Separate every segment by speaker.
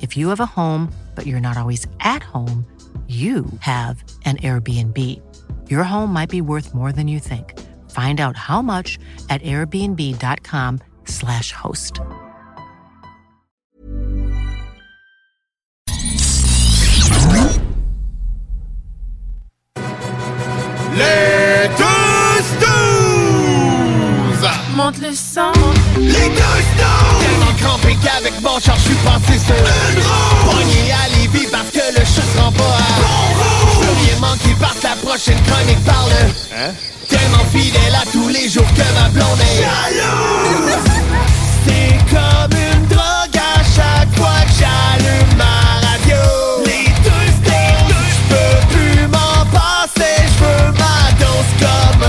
Speaker 1: If you have a home, but you're not always at home, you have an Airbnb. Your home might be worth more than you think. Find out how much at airbnb.com/slash host.
Speaker 2: Les deux snooze!
Speaker 3: Monte le sang.
Speaker 2: Les deux snooze! Tellement crampé qu'avec mon char, je suis passé sur une roue! Pogné à Lévis parce que le chat se rend pas à bon manqué parce que la prochaine chronique parle Hein? Tellement fidèle à tous les jours que ma blonde est jalouse! C'est comme une drogue à chaque fois que j'allume ma radio! Les deux snooze! Je peux plus m'en passer, je veux ma dose comme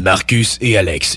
Speaker 4: Marcus et Alex.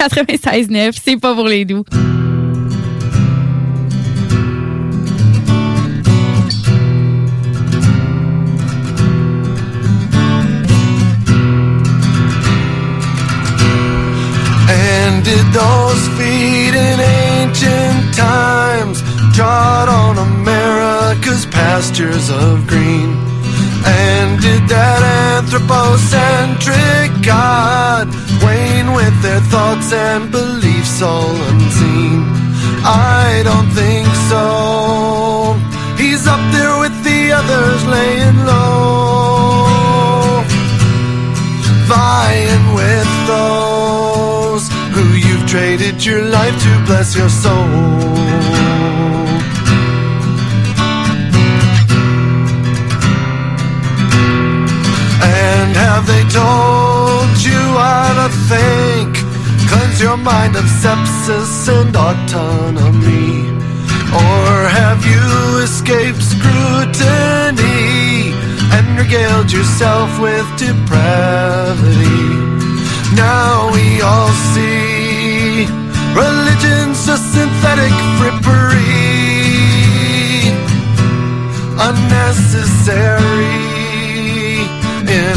Speaker 3: 96.9, c'est pas pour les doux.
Speaker 4: And did those feet in ancient times trod on America's pastures of green? And did that anthropocentric God wane with their thoughts and beliefs all unseen? I don't think so. He's up there with the others laying low, vying with those who you've traded your life to bless your soul. And have they told you how to think? Cleanse your mind of sepsis and autonomy. Or have you escaped scrutiny and regaled yourself with depravity? Now we all see religion's a synthetic frippery, unnecessary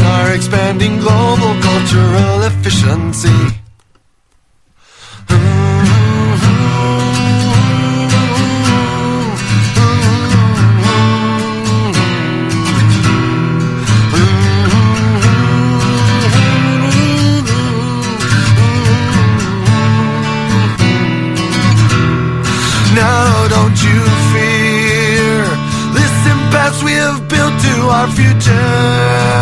Speaker 4: our expanding global cultural efficiency. Now don't you fear this impasse we have built to our future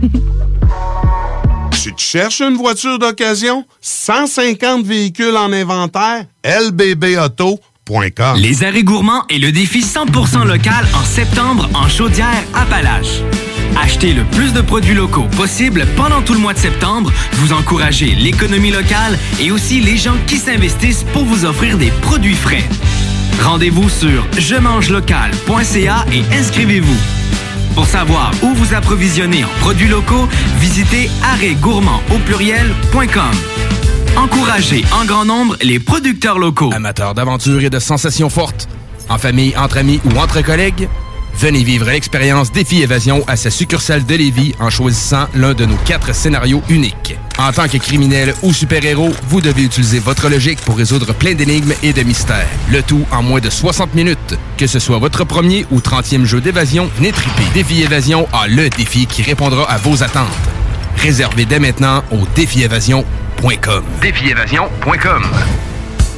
Speaker 5: popiettes.
Speaker 6: Tu cherches une voiture d'occasion? 150 véhicules en inventaire? lbbauto.com
Speaker 7: Les arrêts gourmands et le défi 100% local en septembre en Chaudière-Appalaches. Achetez le plus de produits locaux possible pendant tout le mois de septembre. Vous encouragez l'économie locale et aussi les gens qui s'investissent pour vous offrir des produits frais. Rendez-vous sur je mange local.ca et inscrivez-vous. Pour savoir où vous approvisionner en produits locaux, visitez arrêtgourmand au pluriel.com. Encouragez en grand nombre les producteurs locaux.
Speaker 8: Amateurs d'aventure et de sensations fortes, en famille, entre amis ou entre collègues, venez vivre l'expérience Défi Évasion à sa succursale de Lévis en choisissant l'un de nos quatre scénarios uniques. En tant que criminel ou super-héros, vous devez utiliser votre logique pour résoudre plein d'énigmes et de mystères. Le tout en moins de 60 minutes. Que ce soit votre premier ou 30e jeu d'évasion, triper. Défi Évasion a le défi qui répondra à vos attentes. Réservez dès maintenant au défiévasion.com. Défiévasion.com.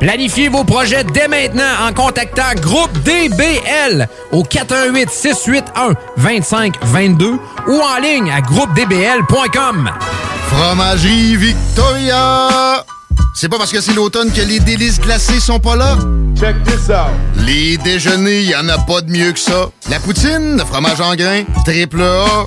Speaker 9: Planifiez vos projets dès maintenant en contactant Groupe DBL au 418 681 2522 ou en ligne à groupedbl.com.
Speaker 10: Fromagerie Victoria! C'est pas parce que c'est l'automne que les délices glacées sont pas là? Check this out! Les déjeuners, y en a pas de mieux que ça. La poutine, le fromage en grains, triple A.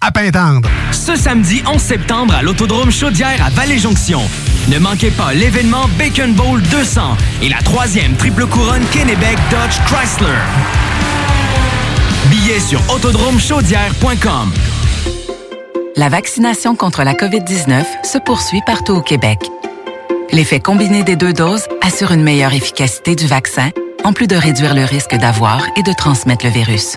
Speaker 11: à Pintendre.
Speaker 7: Ce samedi 11 septembre à l'Autodrome Chaudière à Vallée-Jonction. Ne manquez pas l'événement Bacon Bowl 200 et la troisième triple couronne Kennebec Dodge Chrysler. Billets sur autodromechaudière.com.
Speaker 12: La vaccination contre la COVID-19 se poursuit partout au Québec. L'effet combiné des deux doses assure une meilleure efficacité du vaccin, en plus de réduire le risque d'avoir et de transmettre le virus.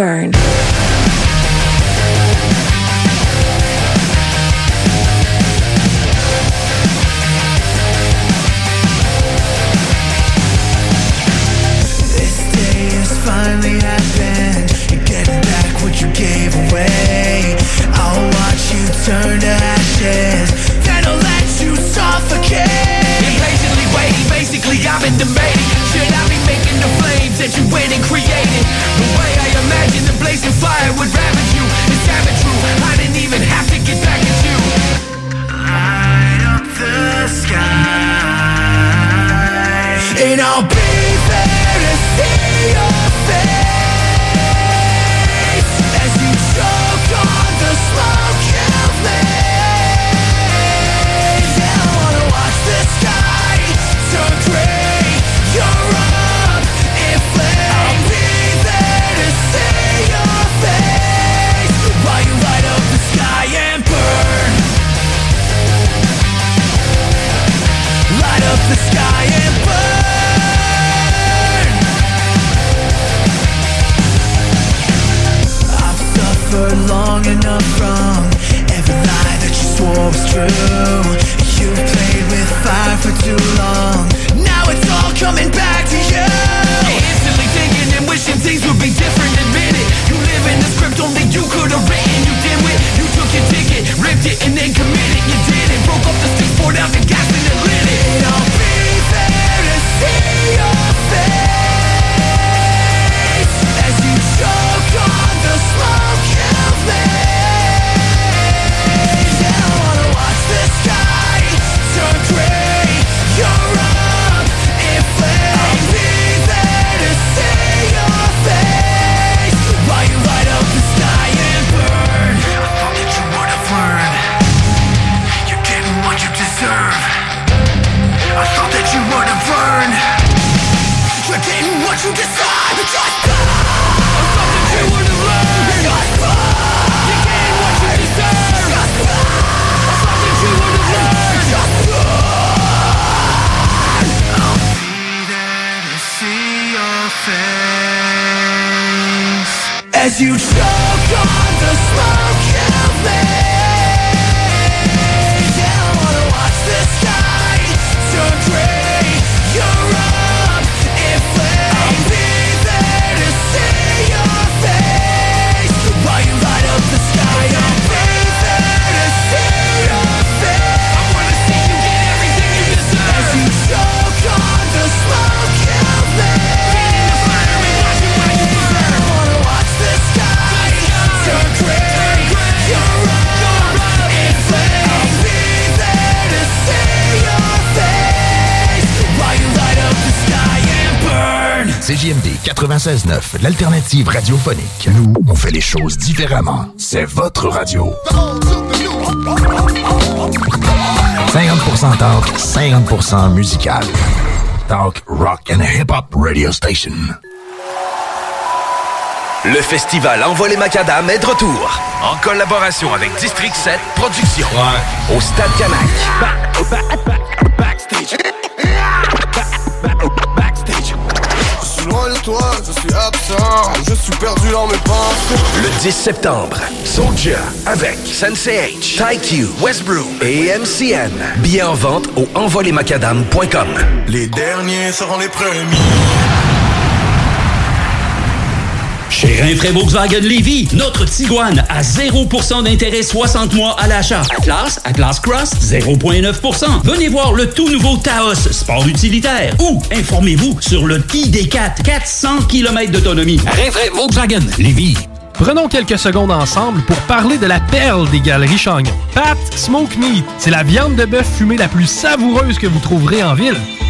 Speaker 13: Burn.
Speaker 14: 96.9, l'alternative radiophonique. Nous, on fait les choses différemment. C'est votre radio. 50% talk, 50% musical. Talk, rock and hip-hop radio station.
Speaker 8: Le festival Envoie les Macadam est de retour. En collaboration avec District 7 Productions. Au Stade Canac.
Speaker 15: Je suis loin de toi, je suis absent, je suis perdu dans mes pensées.
Speaker 8: Le 10 septembre, Soldier avec Sensei H, TyQ, Westbrook et MCN. Billets en vente au envolemacadam.com.
Speaker 15: Les derniers seront les premiers.
Speaker 7: Chez Volkswagen Lévy, notre Tiguan à 0% d'intérêt 60 mois à l'achat. Atlas, Atlas Cross, 0,9%. Venez voir le tout nouveau Taos, sport utilitaire. Ou informez-vous sur le ID4, 400 km d'autonomie. Rinfraie Volkswagen Lévy.
Speaker 16: Prenons quelques secondes ensemble pour parler de la perle des galeries Chagnon. Pat Smoke Meat, c'est la viande de bœuf fumée la plus savoureuse que vous trouverez en ville.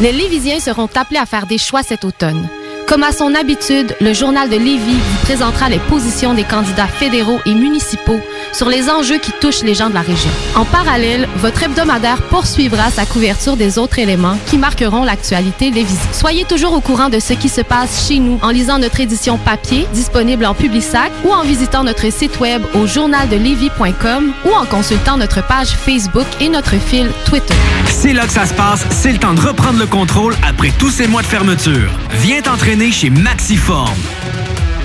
Speaker 17: Les Lévisiens seront appelés à faire des choix cet automne. Comme à son habitude, le journal de Lévis vous présentera les positions des candidats fédéraux et municipaux sur les enjeux qui touchent les gens de la région. En parallèle, votre hebdomadaire poursuivra sa couverture des autres éléments qui marqueront l'actualité lévisienne. Soyez toujours au courant de ce qui se passe chez nous en lisant notre édition papier disponible en Publisac ou en visitant notre site web au journaldelévis.com ou en consultant notre page Facebook et notre fil Twitter.
Speaker 7: C'est là que ça se passe, c'est le temps de reprendre le contrôle après tous ces mois de fermeture. Viens t'entraîner chez Maxiform.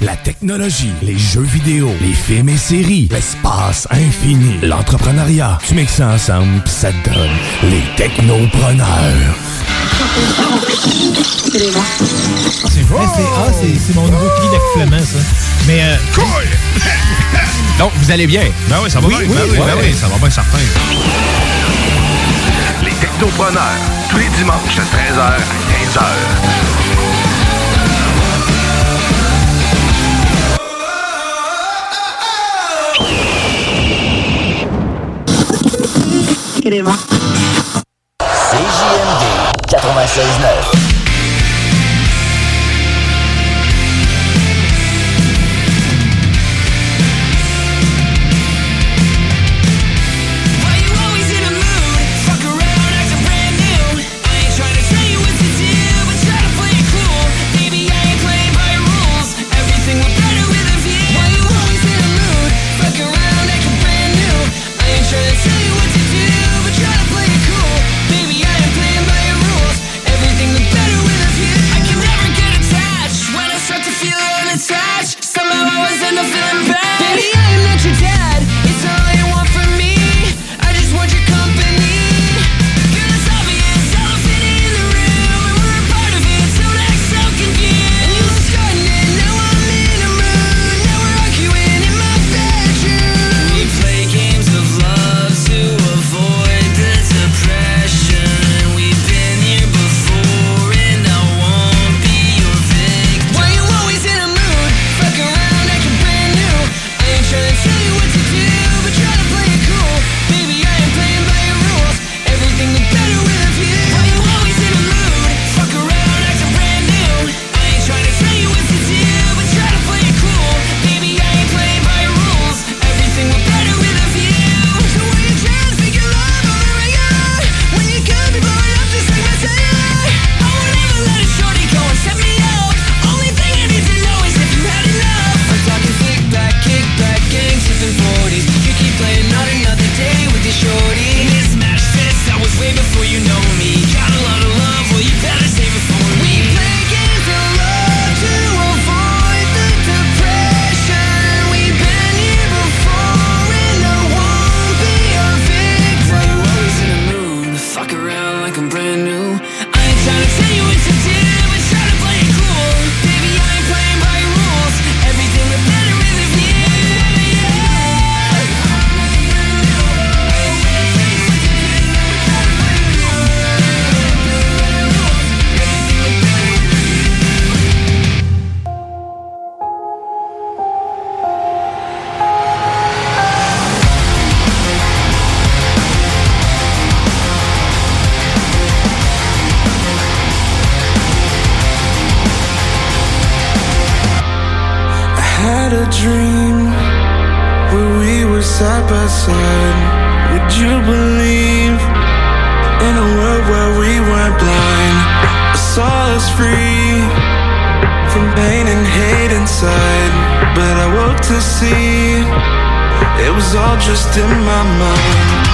Speaker 18: La technologie, les jeux vidéo, les films et séries, l'espace infini, l'entrepreneuriat. Tu mixes ça ensemble, pis ça te donne les technopreneurs.
Speaker 19: C'est vrai, c'est ah, c'est- c'est mon nouveau cri d'accouplement, ça. Mais. Euh,
Speaker 20: Donc, vous allez bien?
Speaker 19: Ben oui, ça va bien. Ben oui, ben oui, ça va bien certain.
Speaker 8: Les technopreneurs, tous les dimanches de 13h à 15h.
Speaker 13: CJMD 96.9.
Speaker 4: all just in my
Speaker 21: mind.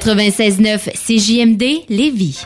Speaker 4: 96.9 CJMD Lévis.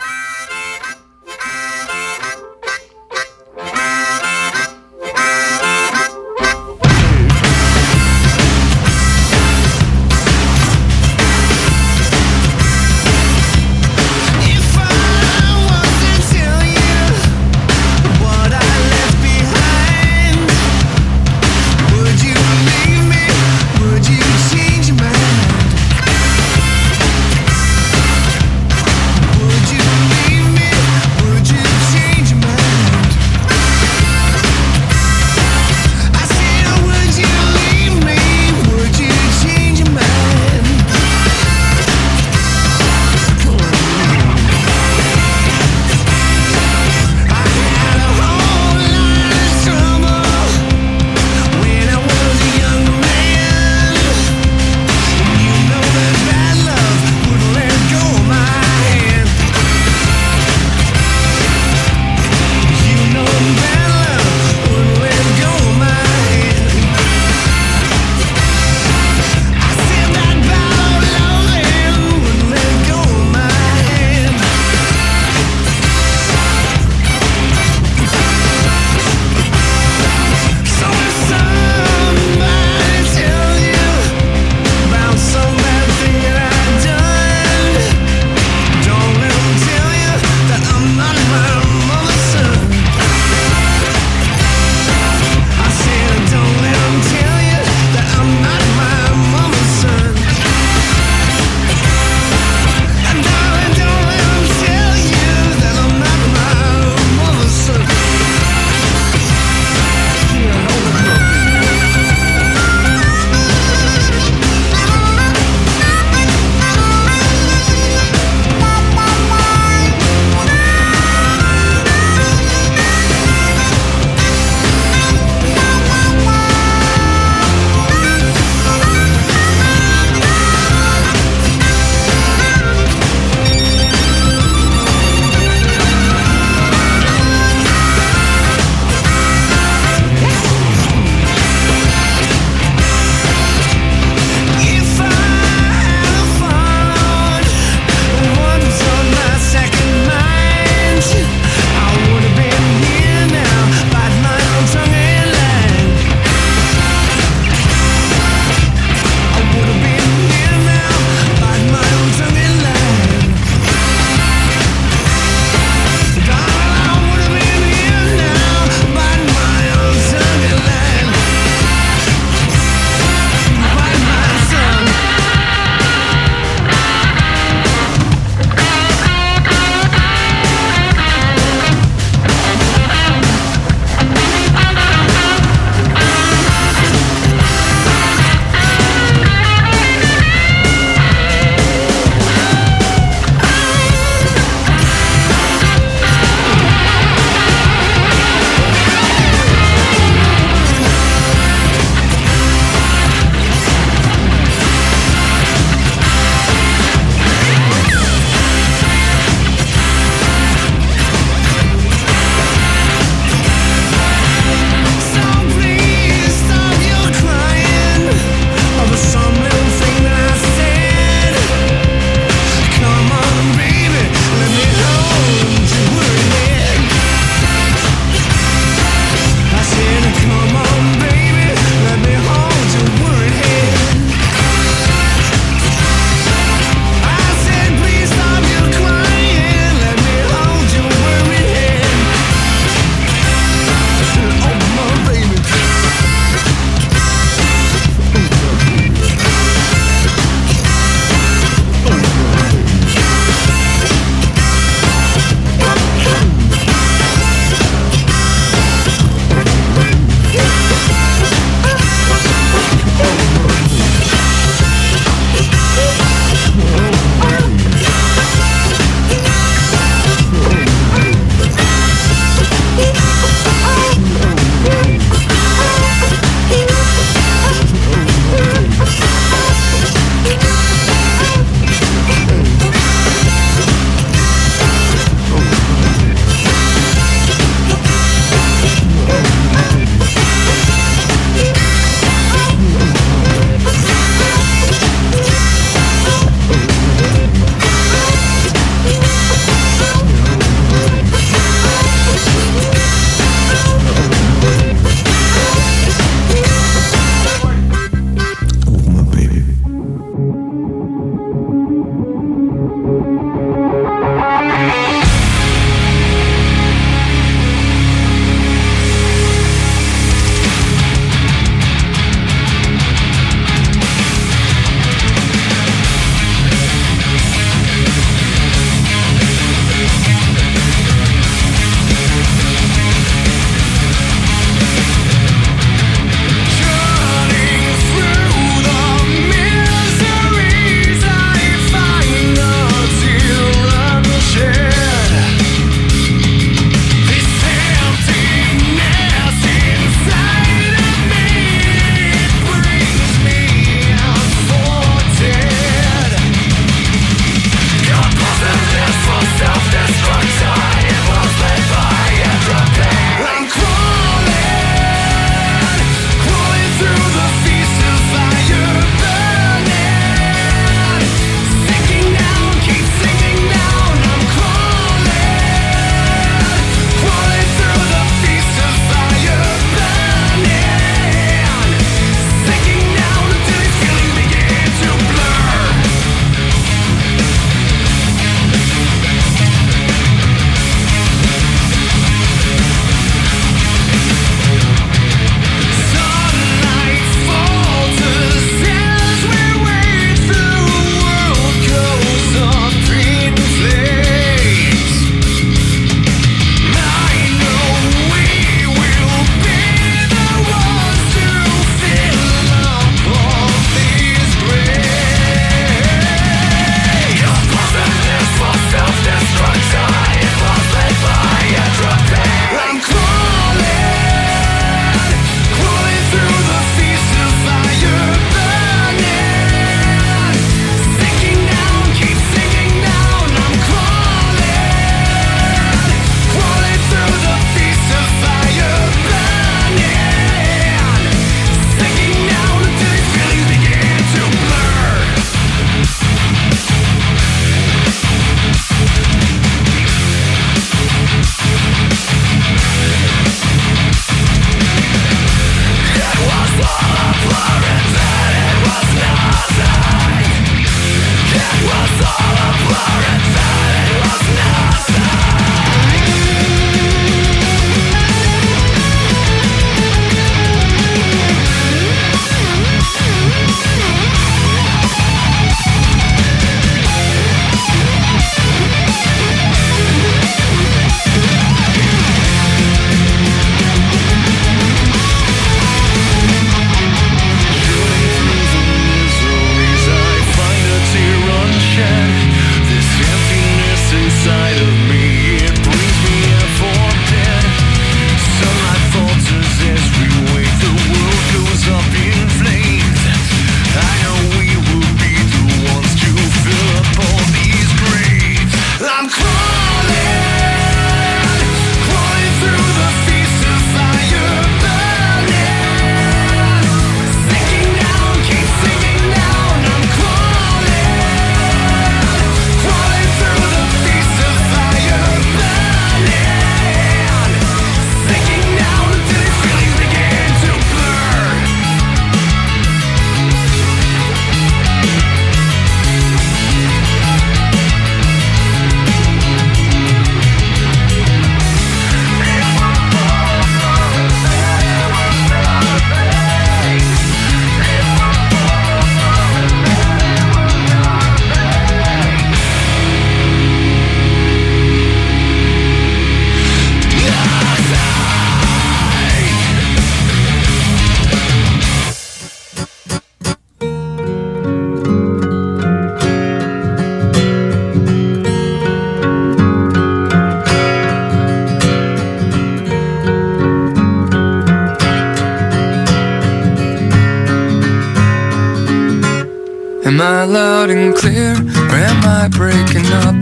Speaker 22: Clear, or am I breaking up?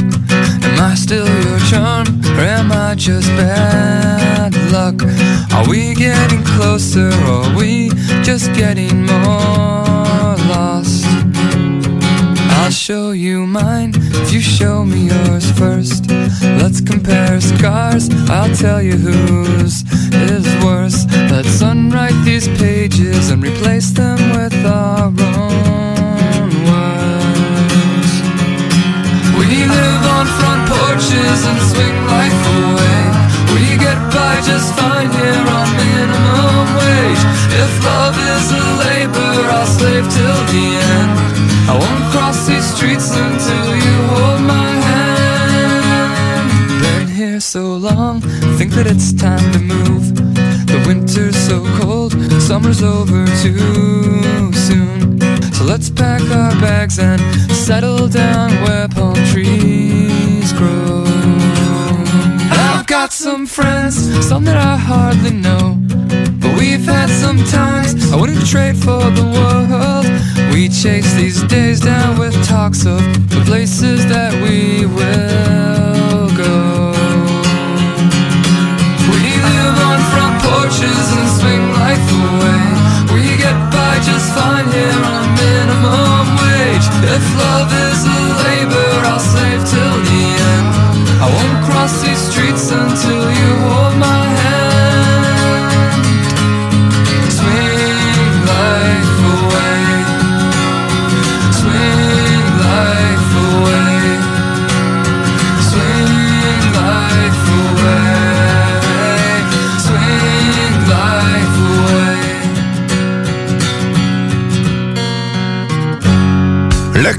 Speaker 22: Am I still your charm, or am I just bad luck? Are we getting closer, or are we just getting more lost? I'll show you mine if you show me yours first. Let's compare scars, I'll tell you whose is worse. Let's unwrite these pages and replace them with our own on front porches and swing life away. We get by just fine here on minimum wage. If love is a labor, I'll slave till the end. I won't cross these streets until you hold my hand. Been here so long, think that it's time to move. The winter's so cold, summer's over too soon. So let's pack our bags and settle down where palm trees grow. I've got some friends, some that I hardly know. But we've had some times I wouldn't trade for the world. We chase these days down with talks of the places that we will If love is a labor, I'll slave till the end. I won't cross these streets until you hold my hand.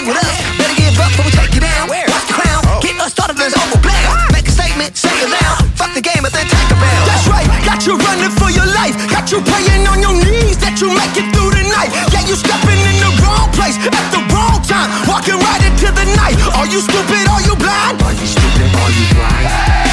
Speaker 2: hang with us. Better give up or we take you down. Watch the crown, oh. Get us started, There's no more overplay. Make a statement, say it loud. Fuck the game but then take a bow. That's right, got you running for your life. Got you praying on your knees that you make it through the night. Yeah, you stepping in the
Speaker 23: wrong place at the wrong time. Walking right into the
Speaker 24: night.
Speaker 13: Are you stupid? Are you blind? Are you stupid? Are you blind? Hey.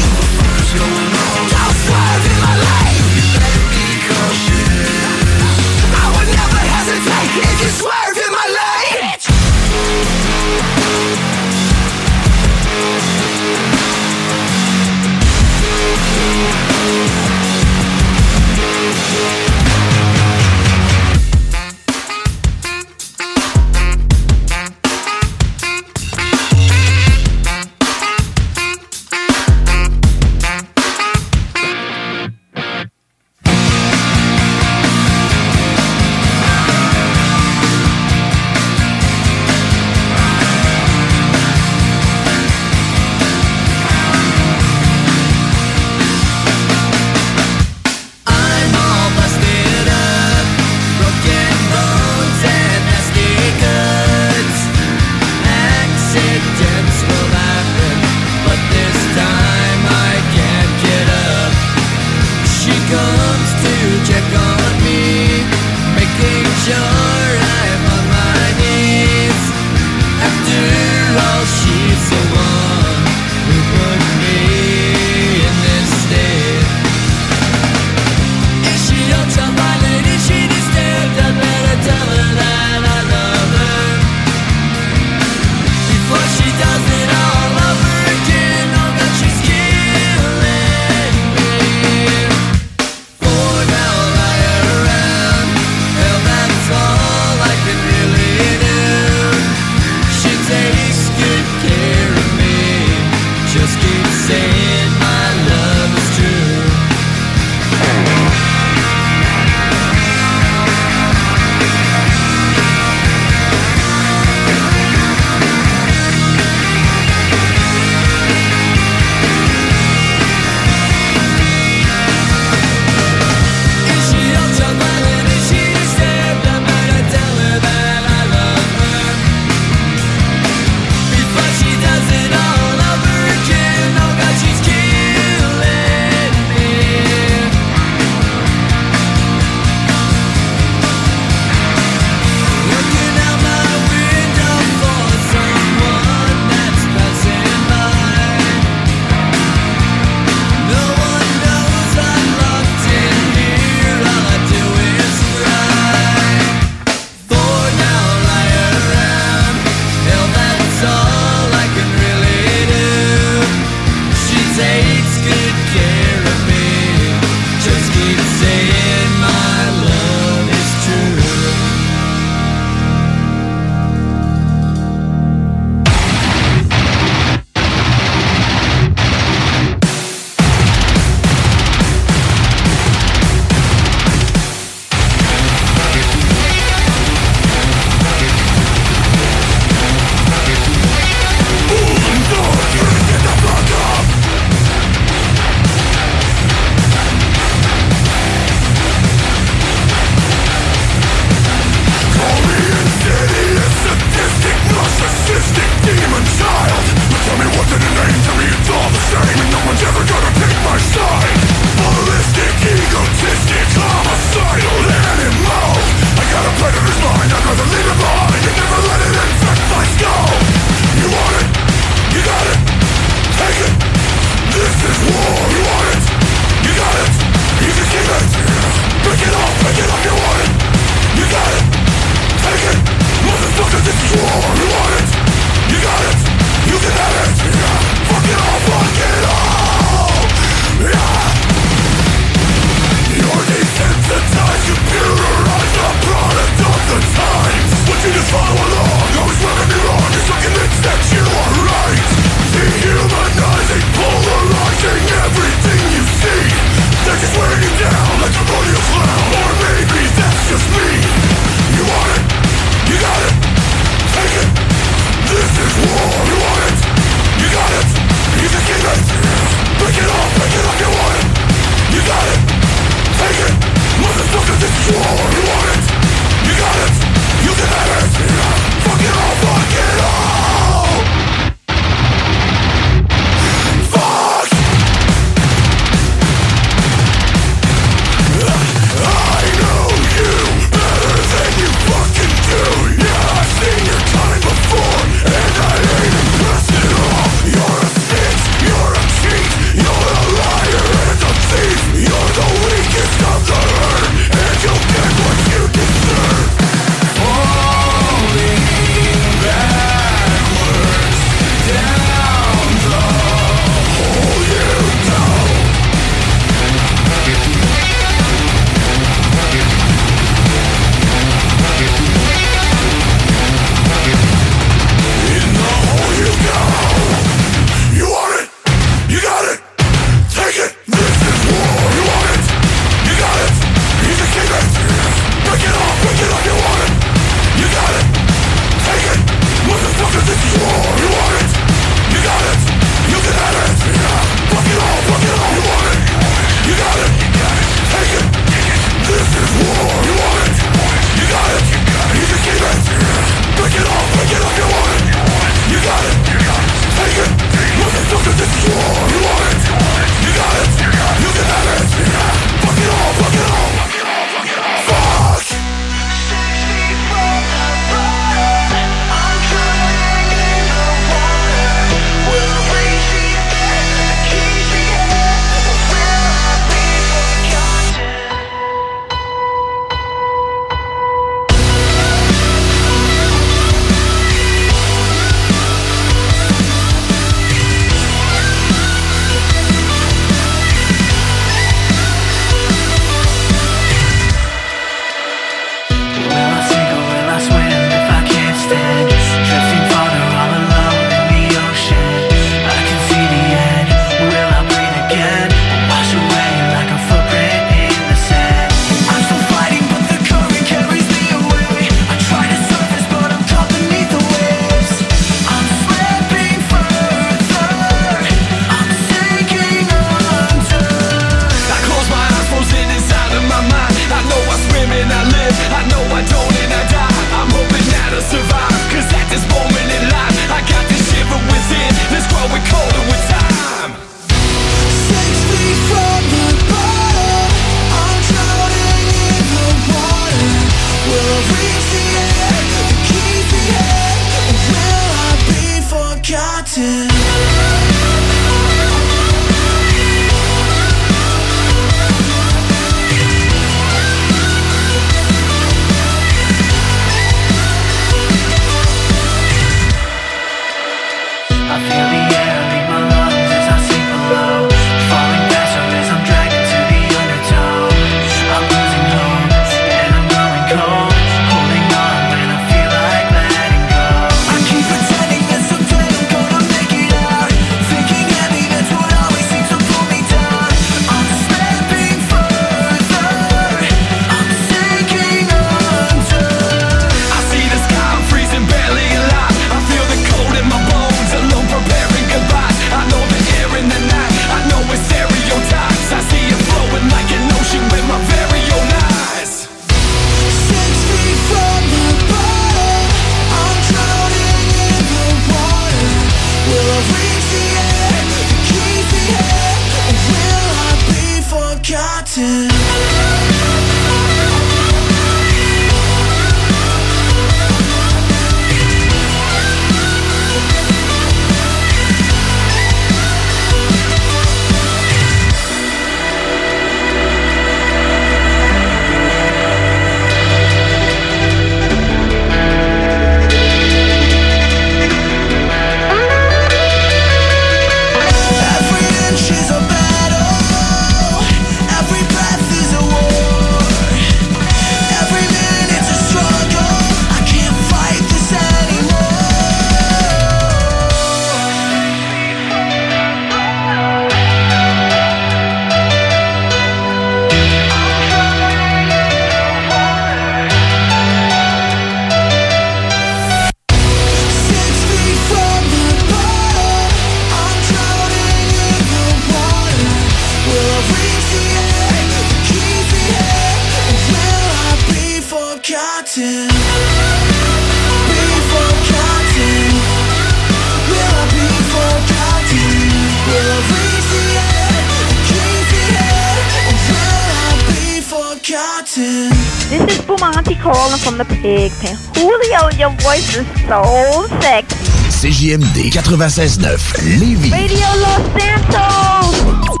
Speaker 14: CJMD 96.9 Lévis.
Speaker 13: Radio Los Santos.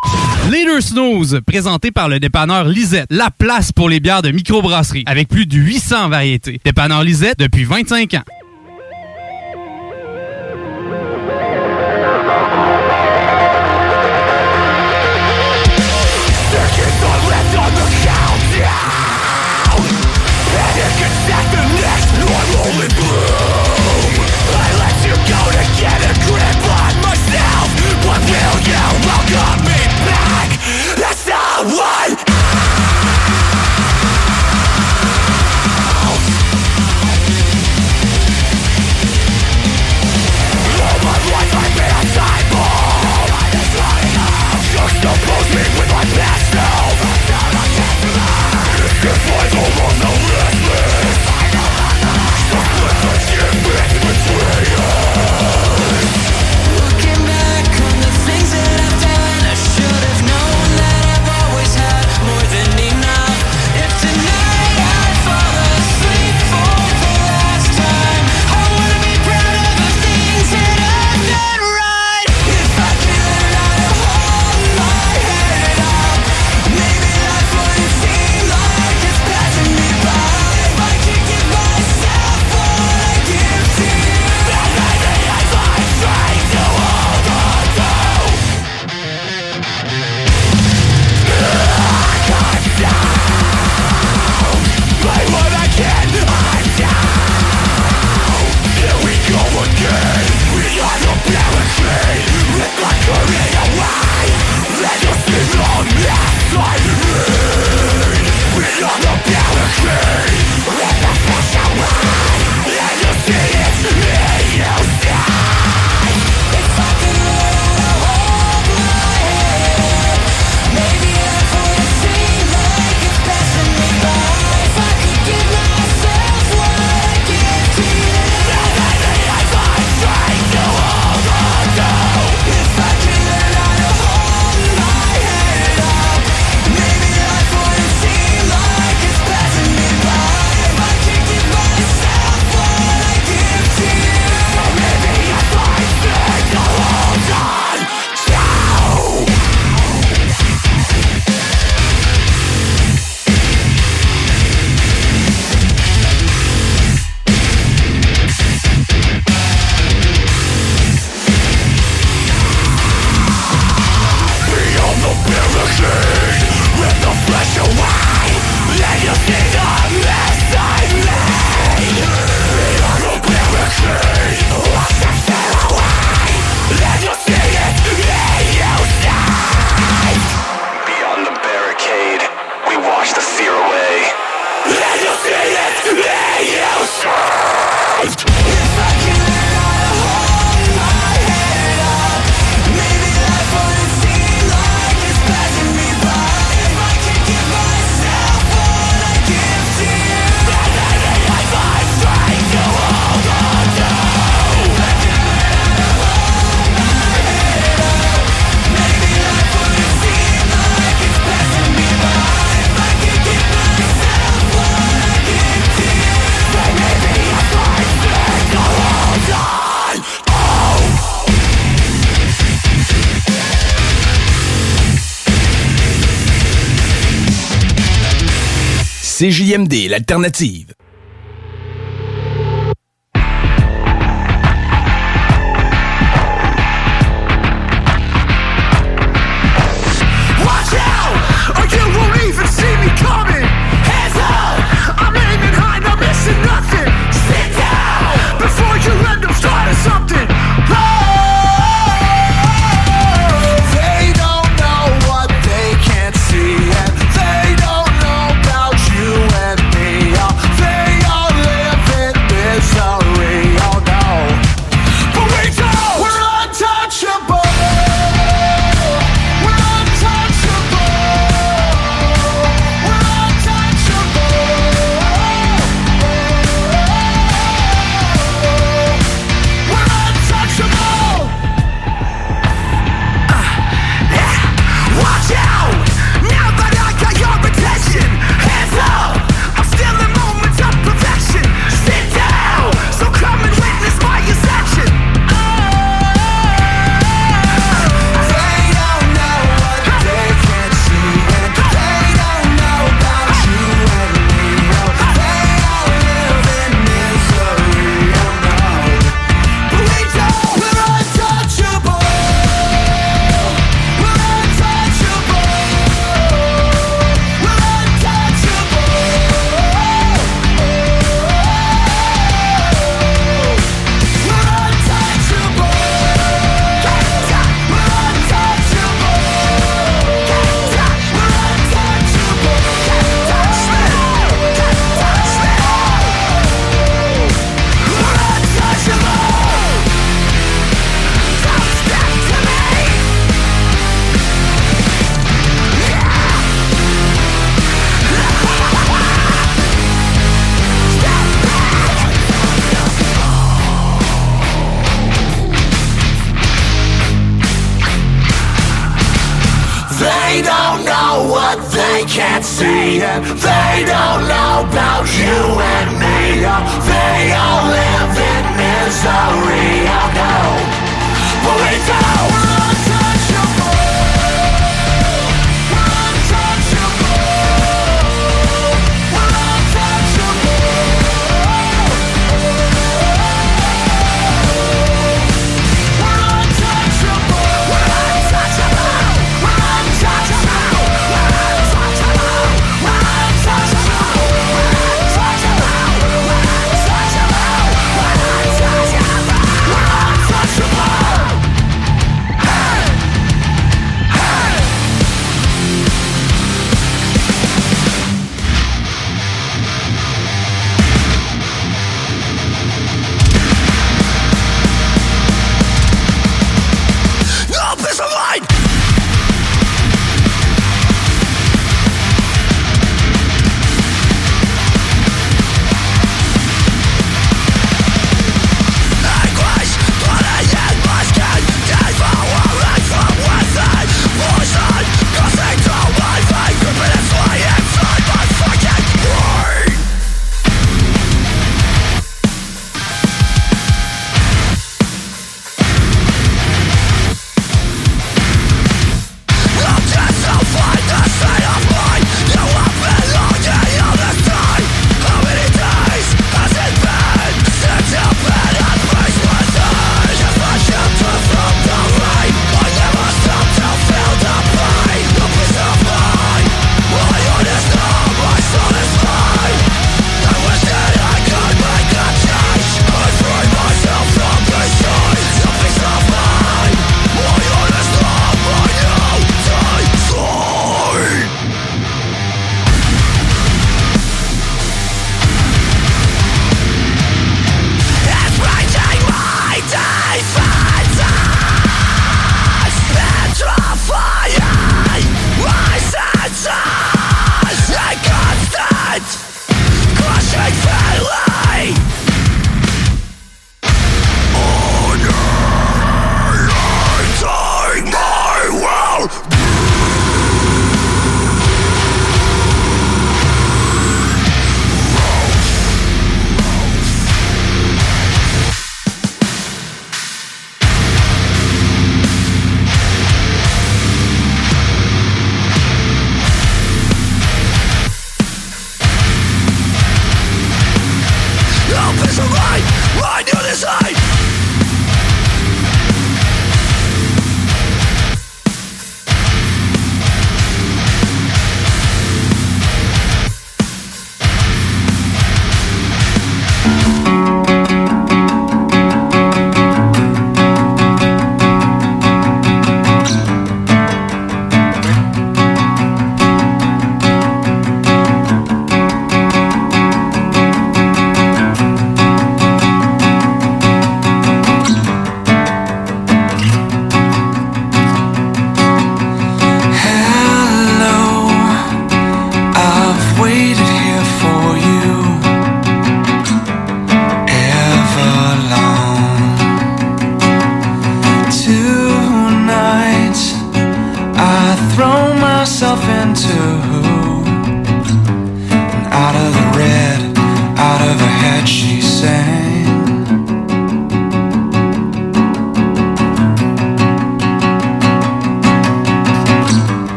Speaker 11: Leader Snooze, présenté par le dépanneur Lisette, la place pour les bières de microbrasserie, avec plus de 800 variétés. Dépanneur Lisette depuis 25 ans.
Speaker 13: L'alternative.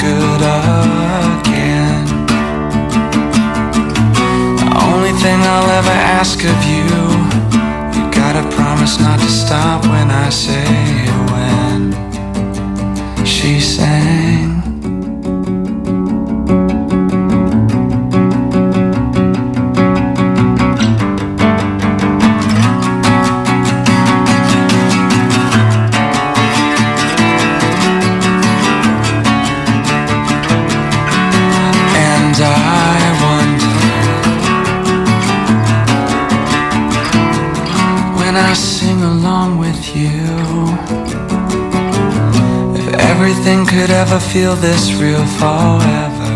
Speaker 25: Good again. The only thing I'll ever ask of you, you gotta promise not to stop when I say when. She sang. Could ever feel this real forever.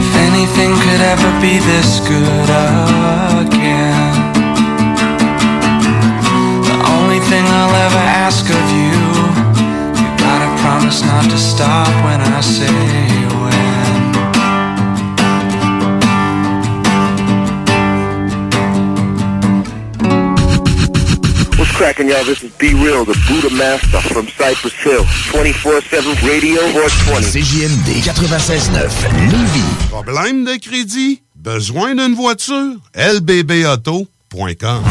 Speaker 25: If anything could ever be this good again. The only thing I'll ever ask of you you gotta promise not to stop when I say
Speaker 26: cracking, y'all? This is Be Real, the Buddha Master from Cypress Hill. 24-7 Radio 420.
Speaker 27: CJMD 96.9 Lévis. Problème de crédit? Besoin d'une voiture? lbbauto.com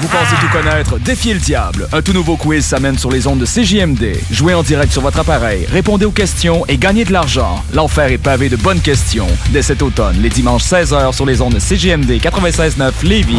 Speaker 28: Vous pensez tout connaître? Défiez le diable. Un tout nouveau quiz s'amène sur les ondes de CJMD. Jouez en direct sur votre appareil, répondez aux questions et gagnez de l'argent. L'enfer est pavé de bonnes questions. Dès cet automne, les dimanches 16h sur les ondes de CJMD 96.9 Lévis.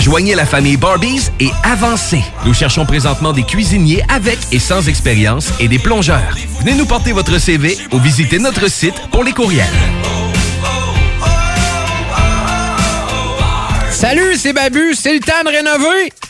Speaker 8: Joignez la famille Barbies et avancez. Nous cherchons présentement des cuisiniers avec et sans expérience et des plongeurs. Venez nous porter votre CV ou visitez notre site pour les courriels.
Speaker 9: Salut, c'est Babu, c'est le temps de rénover.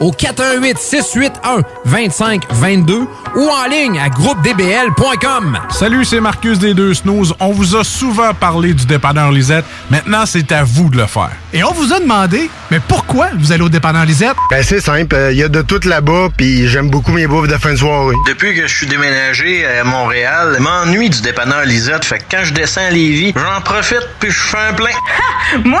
Speaker 9: au 418 681 2522 ou en ligne à groupedbl.com.
Speaker 29: Salut, c'est Marcus des Deux Snooze. On vous a souvent parlé du dépanneur Lisette. Maintenant, c'est à vous de le faire.
Speaker 11: Et on vous a demandé, mais pourquoi vous allez au dépanneur Lisette?
Speaker 30: Ben c'est simple, il y a de tout là-bas, puis j'aime beaucoup mes bouffes de fin de soirée.
Speaker 31: Depuis que je suis déménagé à Montréal, je m'ennuie du dépanneur Lisette. Fait que quand je descends à Lévis, j'en profite puis je fais un plein.
Speaker 32: Moi?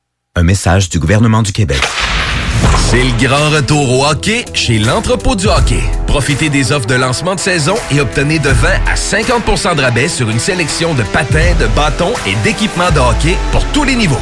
Speaker 33: Un message du gouvernement du Québec.
Speaker 8: C'est le grand retour au hockey chez l'entrepôt du hockey. Profitez des offres de lancement de saison et obtenez de 20 à 50% de rabais sur une sélection de patins, de bâtons et d'équipements de hockey pour tous les niveaux.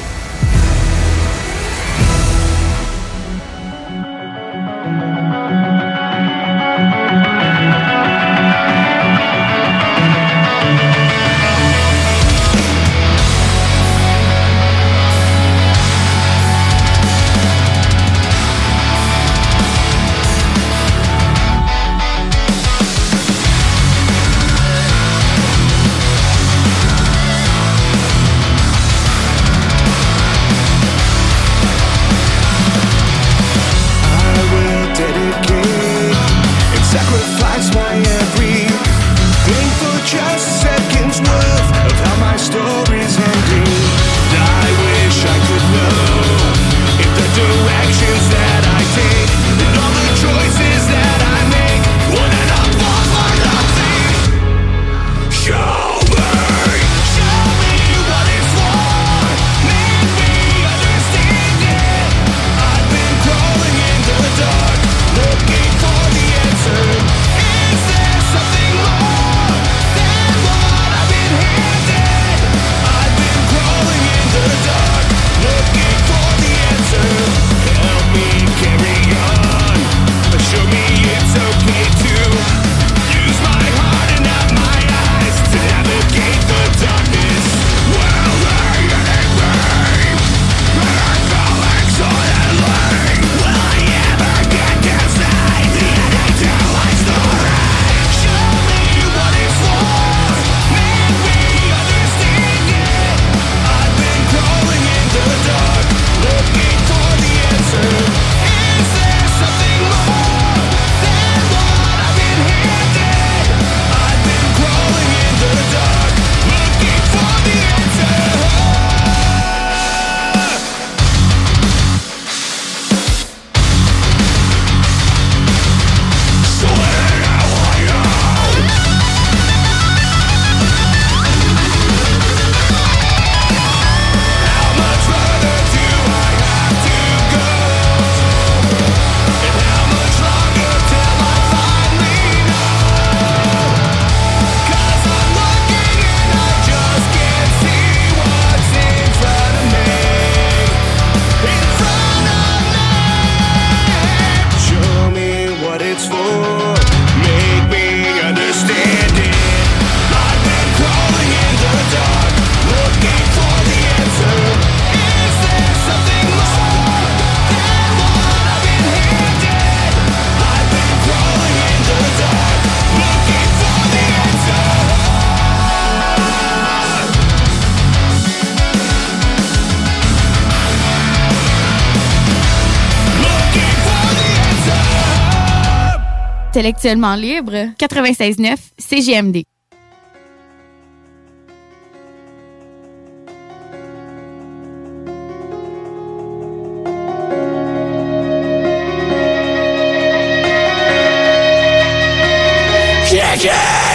Speaker 34: intellectuellement libre, 96.9 CGMD.
Speaker 13: Yeah, yeah!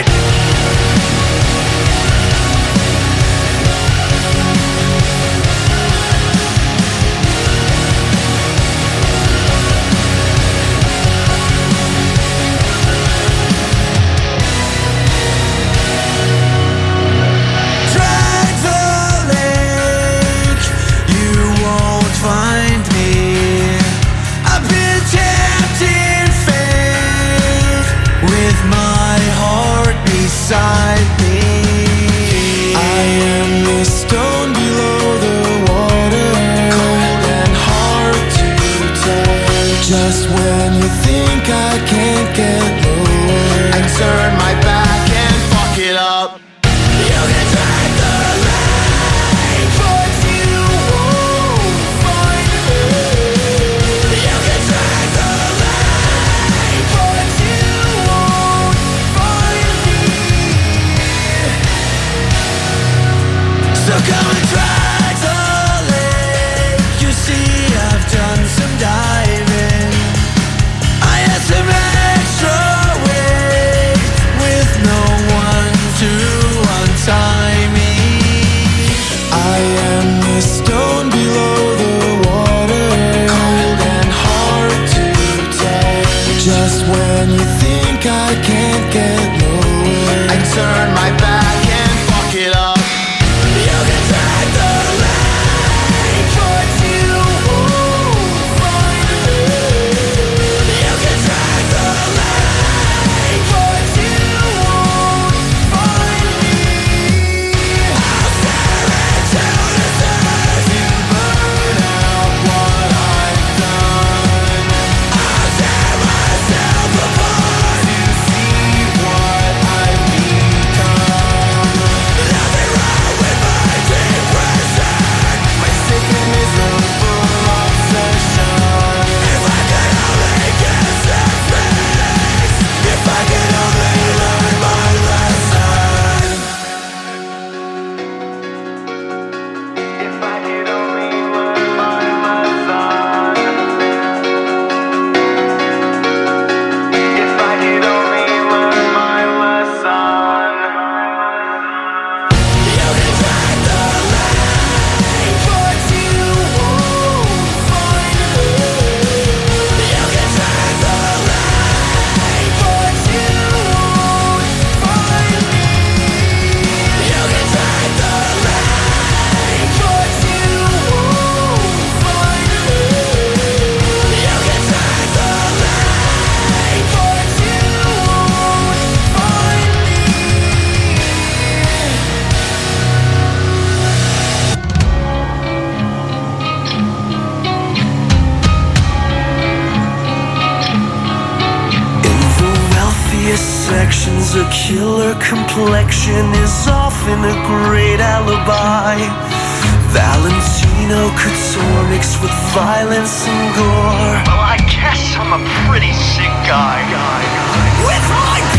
Speaker 13: No could soar mixed with violence and gore. Well, I guess I'm a pretty sick guy. guy, guy. With my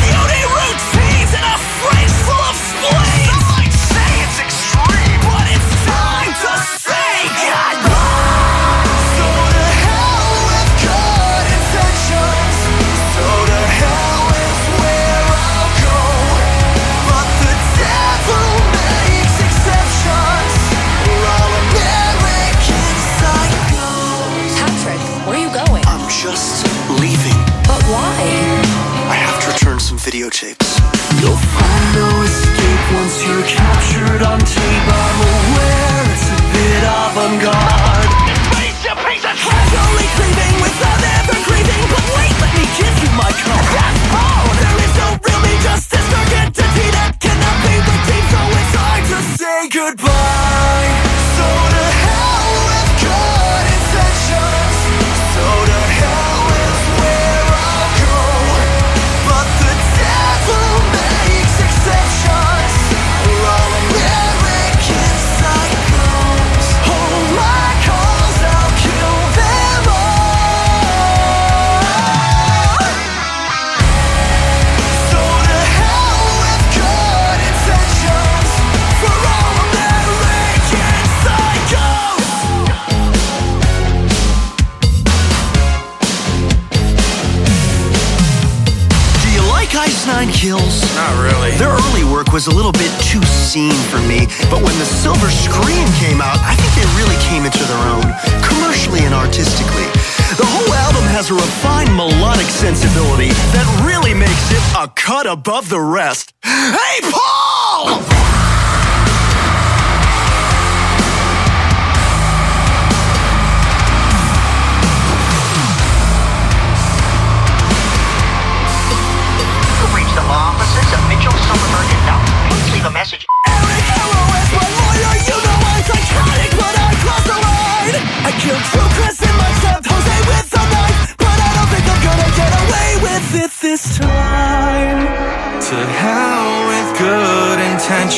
Speaker 35: Nine
Speaker 36: Not really.
Speaker 35: Their early work was a little bit too seen for me, but when the silver screen came out, I think they really came into their own, commercially and artistically. The whole album has a refined melodic sensibility that really makes it a cut above the rest. Hey, Paul!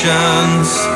Speaker 37: oceans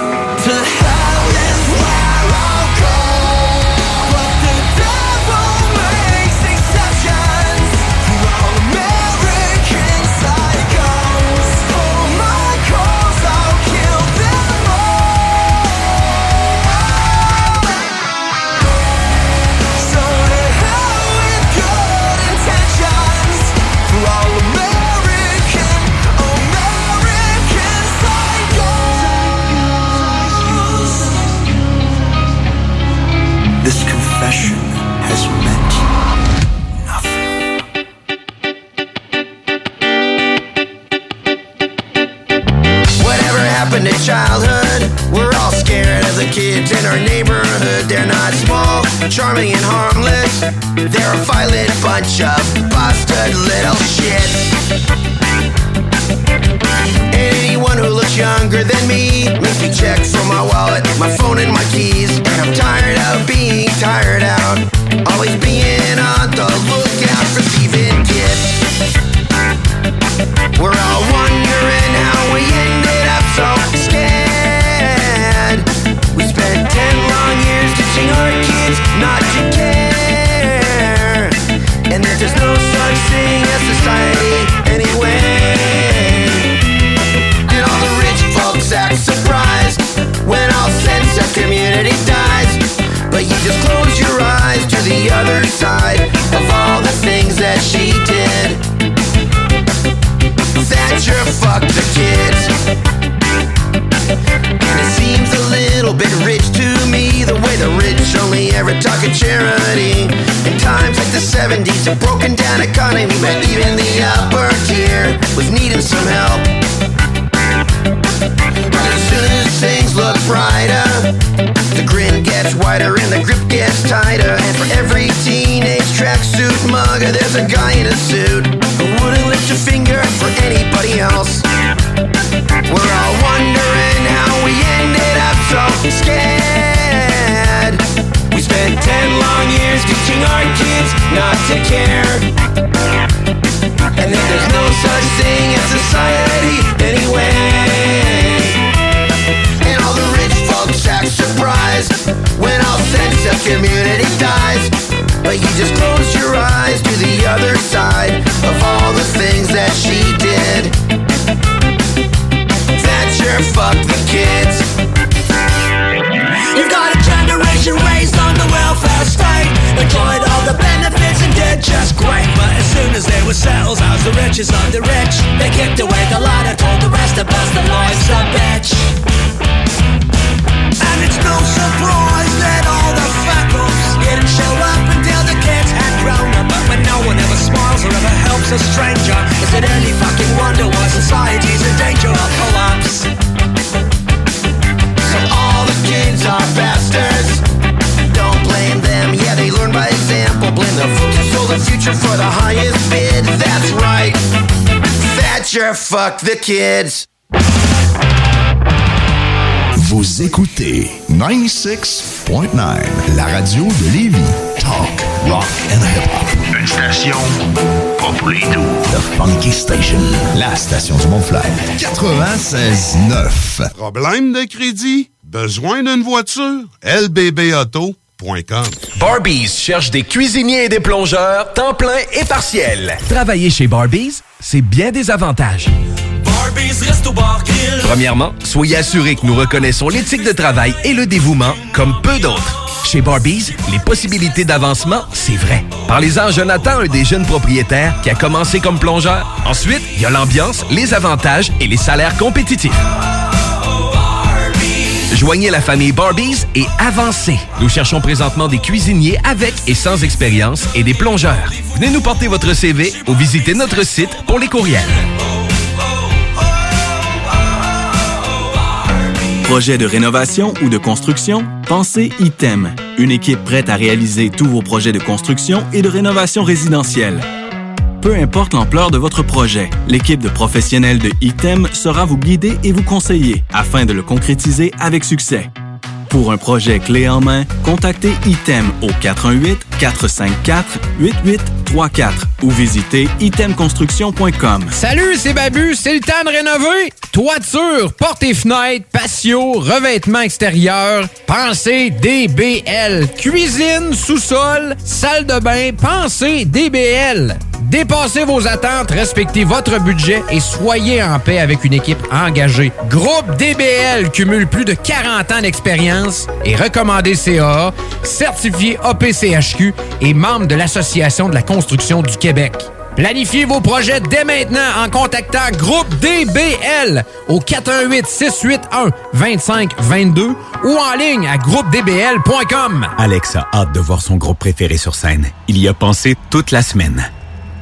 Speaker 37: The
Speaker 38: kids.
Speaker 14: Vous écoutez 96.9, la radio de Lévis. Talk, rock and hip-hop. Une station pas pour les The Funky Station, la station du Mont-Flair. 96.9.
Speaker 27: Problème de crédit? Besoin d'une voiture? LBB Auto.
Speaker 8: Barbies cherche des cuisiniers et des plongeurs, temps plein et partiel. Travailler chez Barbies, c'est bien des avantages. Premièrement, soyez assurés que nous reconnaissons l'éthique de travail et le dévouement comme peu d'autres. Chez Barbies, les possibilités d'avancement, c'est vrai. Parlez-en à Jonathan, un des jeunes propriétaires qui a commencé comme plongeur. Ensuite, il y a l'ambiance, les avantages et les salaires compétitifs. Joignez la famille Barbies et avancez. Nous cherchons présentement des cuisiniers avec et sans expérience et des plongeurs. Venez nous porter votre CV ou visitez notre site pour les courriels.
Speaker 7: Projet de rénovation ou de construction? Pensez ITEM, une équipe prête à réaliser tous vos projets de construction et de rénovation résidentielle. Peu importe l'ampleur de votre projet, l'équipe de professionnels de ITEM sera vous guider et vous conseiller afin de le concrétiser avec succès. Pour un projet clé en main, contactez ITEM au 418-454-8834 ou visitez itemconstruction.com.
Speaker 9: Salut, c'est Babu, c'est le temps de rénover. Toiture, portes et fenêtres, patio, revêtement extérieur, pensez DBL. Cuisine, sous-sol, salle de bain, pensez DBL. Dépassez vos attentes, respectez votre budget et soyez en paix avec une équipe engagée. Groupe DBL cumule plus de 40 ans d'expérience et recommandé CAA, certifié APCHQ et membre de l'Association de la construction du Québec. Planifiez vos projets dès maintenant en contactant Groupe DBL au 418 681 2522 ou en ligne à groupedbl.com.
Speaker 18: Alex a hâte de voir son groupe préféré sur scène. Il y a pensé toute la semaine.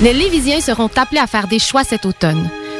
Speaker 17: Les Lévisiens seront appelés à faire des choix cet automne.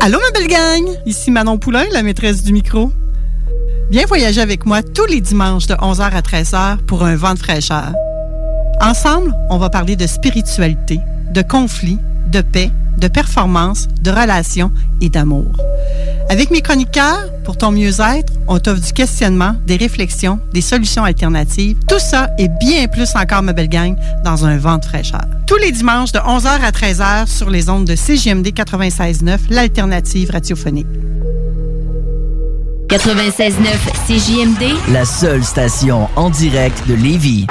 Speaker 39: Allô, ma belle gang! Ici Manon Poulain, la maîtresse du micro. Viens voyager avec moi tous les dimanches de 11h à 13h pour un vent de fraîcheur. Ensemble, on va parler de spiritualité, de conflits, de paix, de performance, de relations et d'amour. Avec mes chroniqueurs, pour ton mieux-être, on t'offre du questionnement, des réflexions, des solutions alternatives. Tout ça et bien plus encore, ma belle gang, dans un vent de fraîcheur. Tous les dimanches de 11h à 13h sur les ondes de CGMD 96.9, l'alternative radiophonique.
Speaker 40: 96.9 CJMD,
Speaker 22: La seule station en direct de Lévis.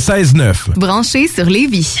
Speaker 41: 96.9.
Speaker 13: Branché sur Lévis.